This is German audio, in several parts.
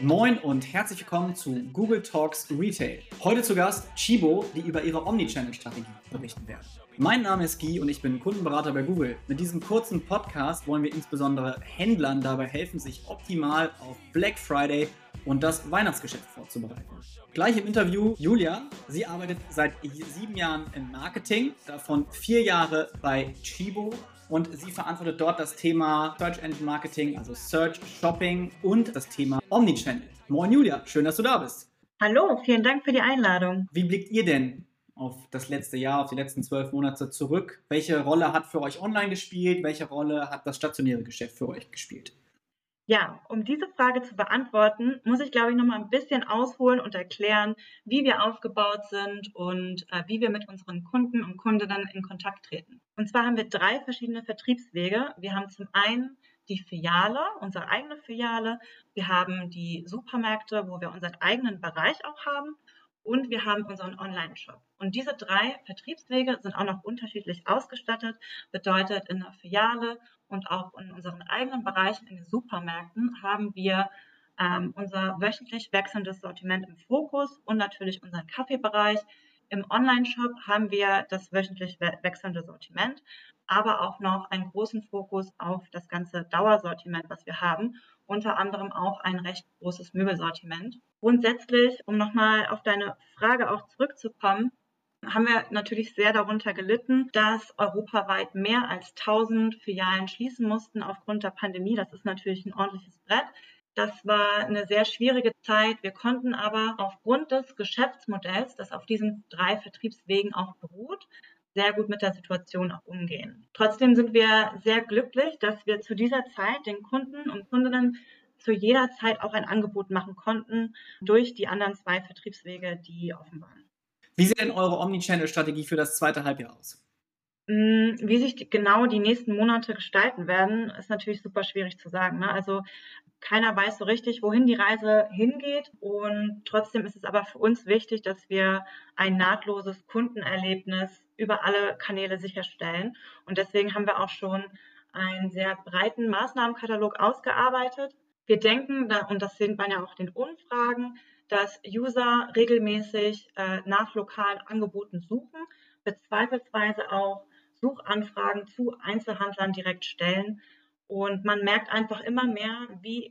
Moin und herzlich willkommen zu Google Talks Retail. Heute zu Gast Chibo, die über ihre Omnichannel-Strategie berichten werden. Mein Name ist Guy und ich bin Kundenberater bei Google. Mit diesem kurzen Podcast wollen wir insbesondere Händlern dabei helfen, sich optimal auf Black Friday und das Weihnachtsgeschäft vorzubereiten. Gleich im Interview Julia. Sie arbeitet seit sieben Jahren im Marketing, davon vier Jahre bei Chibo und sie verantwortet dort das Thema Search Engine Marketing, also Search Shopping und das Thema Omnichannel. Moin Julia, schön, dass du da bist. Hallo, vielen Dank für die Einladung. Wie blickt ihr denn auf das letzte Jahr, auf die letzten zwölf Monate zurück? Welche Rolle hat für euch online gespielt? Welche Rolle hat das stationäre Geschäft für euch gespielt? Ja, um diese Frage zu beantworten, muss ich, glaube ich, noch mal ein bisschen ausholen und erklären, wie wir aufgebaut sind und äh, wie wir mit unseren Kunden und Kundinnen in Kontakt treten. Und zwar haben wir drei verschiedene Vertriebswege. Wir haben zum einen die Filiale, unsere eigene Filiale. Wir haben die Supermärkte, wo wir unseren eigenen Bereich auch haben. Und wir haben unseren Online-Shop. Und diese drei Vertriebswege sind auch noch unterschiedlich ausgestattet. Bedeutet, in der Filiale und auch in unseren eigenen Bereichen, in den Supermärkten, haben wir ähm, unser wöchentlich wechselndes Sortiment im Fokus und natürlich unseren Kaffeebereich. Im Online-Shop haben wir das wöchentlich wechselnde Sortiment, aber auch noch einen großen Fokus auf das ganze Dauersortiment, was wir haben. Unter anderem auch ein recht großes Möbelsortiment. Grundsätzlich, um nochmal auf deine Frage auch zurückzukommen, haben wir natürlich sehr darunter gelitten, dass europaweit mehr als 1000 Filialen schließen mussten aufgrund der Pandemie. Das ist natürlich ein ordentliches Brett. Das war eine sehr schwierige Zeit. Wir konnten aber aufgrund des Geschäftsmodells, das auf diesen drei Vertriebswegen auch beruht, sehr gut mit der Situation auch umgehen. Trotzdem sind wir sehr glücklich, dass wir zu dieser Zeit den Kunden und Kundinnen zu jeder Zeit auch ein Angebot machen konnten durch die anderen zwei Vertriebswege, die offen waren. Wie sieht denn eure Omnichannel-Strategie für das zweite Halbjahr aus? Mm, wie sich genau die nächsten Monate gestalten werden, ist natürlich super schwierig zu sagen. Ne? Also keiner weiß so richtig, wohin die Reise hingeht. Und trotzdem ist es aber für uns wichtig, dass wir ein nahtloses Kundenerlebnis über alle Kanäle sicherstellen. Und deswegen haben wir auch schon einen sehr breiten Maßnahmenkatalog ausgearbeitet. Wir denken, und das sehen wir ja auch in den Umfragen, dass User regelmäßig äh, nach lokalen Angeboten suchen, bezweifelsweise auch Suchanfragen zu Einzelhandlern direkt stellen. Und man merkt einfach immer mehr, wie,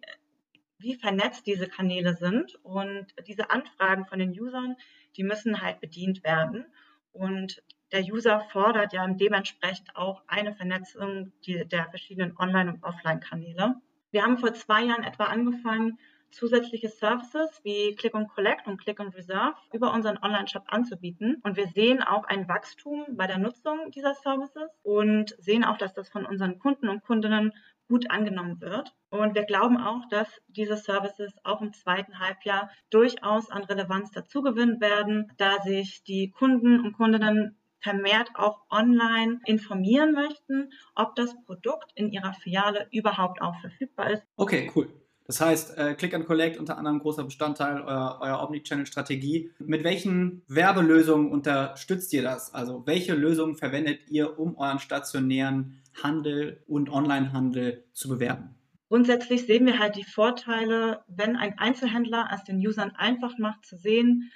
wie vernetzt diese Kanäle sind. Und diese Anfragen von den Usern, die müssen halt bedient werden. Und der User fordert ja dementsprechend auch eine Vernetzung der verschiedenen Online- und Offline-Kanäle. Wir haben vor zwei Jahren etwa angefangen, zusätzliche Services wie Click and Collect und Click and Reserve über unseren Online-Shop anzubieten. Und wir sehen auch ein Wachstum bei der Nutzung dieser Services und sehen auch, dass das von unseren Kunden und Kundinnen gut angenommen wird. Und wir glauben auch, dass diese Services auch im zweiten Halbjahr durchaus an Relevanz dazugewinnen werden, da sich die Kunden und Kundinnen vermehrt auch online informieren möchten, ob das Produkt in ihrer Filiale überhaupt auch verfügbar ist. Okay, cool. Das heißt, äh, Click and Collect unter anderem großer Bestandteil eurer, eurer Omnichannel-Strategie. Mit welchen Werbelösungen unterstützt ihr das? Also welche Lösungen verwendet ihr, um euren stationären Handel und Onlinehandel zu bewerben? Grundsätzlich sehen wir halt die Vorteile, wenn ein Einzelhändler es den Usern einfach macht zu sehen,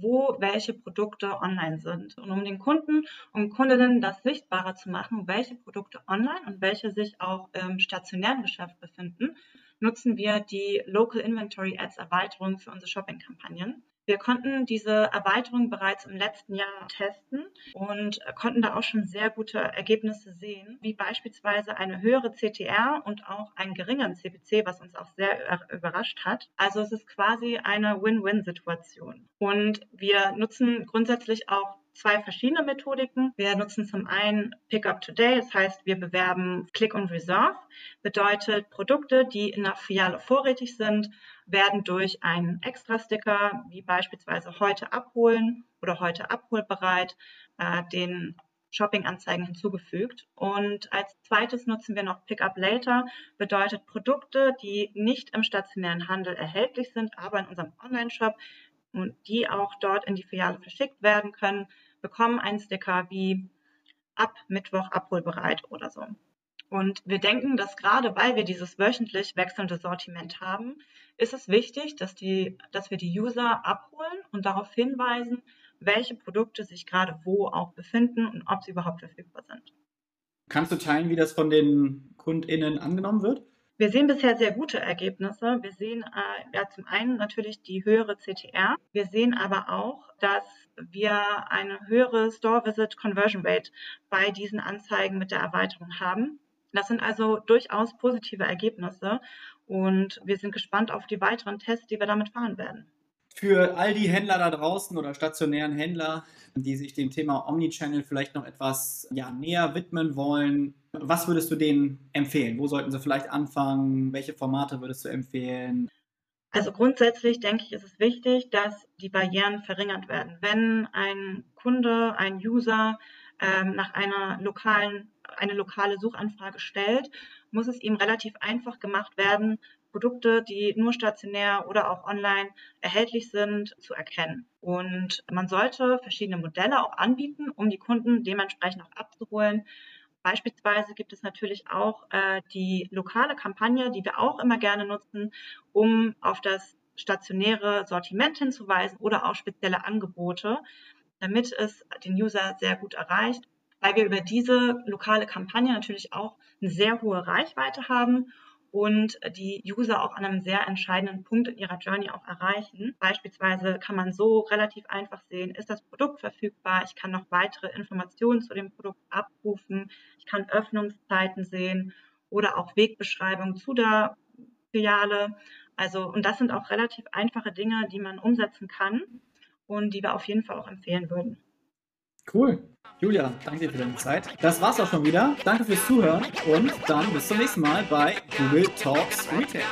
wo welche Produkte online sind. Und um den Kunden und Kundinnen das sichtbarer zu machen, welche Produkte online und welche sich auch im stationären Geschäft befinden, nutzen wir die Local Inventory Ads Erweiterung für unsere Shopping-Kampagnen. Wir konnten diese Erweiterung bereits im letzten Jahr testen und konnten da auch schon sehr gute Ergebnisse sehen, wie beispielsweise eine höhere CTR und auch einen geringeren CPC, was uns auch sehr überrascht hat. Also es ist quasi eine Win-Win-Situation. Und wir nutzen grundsätzlich auch zwei verschiedene Methodiken. Wir nutzen zum einen Pickup Today, das heißt, wir bewerben Click und Reserve. Bedeutet, Produkte, die in der Filiale vorrätig sind, werden durch einen Extra-Sticker, wie beispielsweise heute abholen oder heute abholbereit, äh, den Shopping-Anzeigen hinzugefügt. Und als zweites nutzen wir noch Pickup Later, bedeutet Produkte, die nicht im stationären Handel erhältlich sind, aber in unserem Online-Shop und die auch dort in die Filiale verschickt werden können, bekommen einen Sticker wie ab Mittwoch abholbereit oder so. Und wir denken, dass gerade weil wir dieses wöchentlich wechselnde Sortiment haben, ist es wichtig, dass, die, dass wir die User abholen und darauf hinweisen, welche Produkte sich gerade wo auch befinden und ob sie überhaupt verfügbar sind. Kannst du teilen, wie das von den KundInnen angenommen wird? Wir sehen bisher sehr gute Ergebnisse. Wir sehen äh, ja zum einen natürlich die höhere CTR. Wir sehen aber auch, dass wir eine höhere Store Visit Conversion Rate bei diesen Anzeigen mit der Erweiterung haben. Das sind also durchaus positive Ergebnisse und wir sind gespannt auf die weiteren Tests, die wir damit fahren werden. Für all die Händler da draußen oder stationären Händler, die sich dem Thema Omnichannel vielleicht noch etwas ja, näher widmen wollen, was würdest du denen empfehlen? Wo sollten sie vielleicht anfangen? Welche Formate würdest du empfehlen? Also grundsätzlich denke ich, ist es wichtig, dass die Barrieren verringert werden. Wenn ein Kunde, ein User ähm, nach einer lokalen, eine lokale Suchanfrage stellt, muss es ihm relativ einfach gemacht werden, Produkte, die nur stationär oder auch online erhältlich sind, zu erkennen. Und man sollte verschiedene Modelle auch anbieten, um die Kunden dementsprechend auch abzuholen. Beispielsweise gibt es natürlich auch äh, die lokale Kampagne, die wir auch immer gerne nutzen, um auf das stationäre Sortiment hinzuweisen oder auch spezielle Angebote, damit es den User sehr gut erreicht, weil wir über diese lokale Kampagne natürlich auch eine sehr hohe Reichweite haben und die User auch an einem sehr entscheidenden Punkt in ihrer Journey auch erreichen. Beispielsweise kann man so relativ einfach sehen, ist das Produkt verfügbar? Ich kann noch weitere Informationen zu dem Produkt abrufen. Ich kann Öffnungszeiten sehen oder auch Wegbeschreibungen zu der Filiale. Also, und das sind auch relativ einfache Dinge, die man umsetzen kann und die wir auf jeden Fall auch empfehlen würden. Cool. Julia, danke dir für deine Zeit. Das war's auch schon wieder. Danke fürs Zuhören und dann bis zum nächsten Mal bei Google Talks Retail.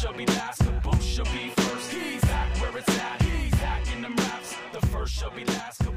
shall be last, the both shall be first. He's at where it's at. He's at in them raps. The first shall be last.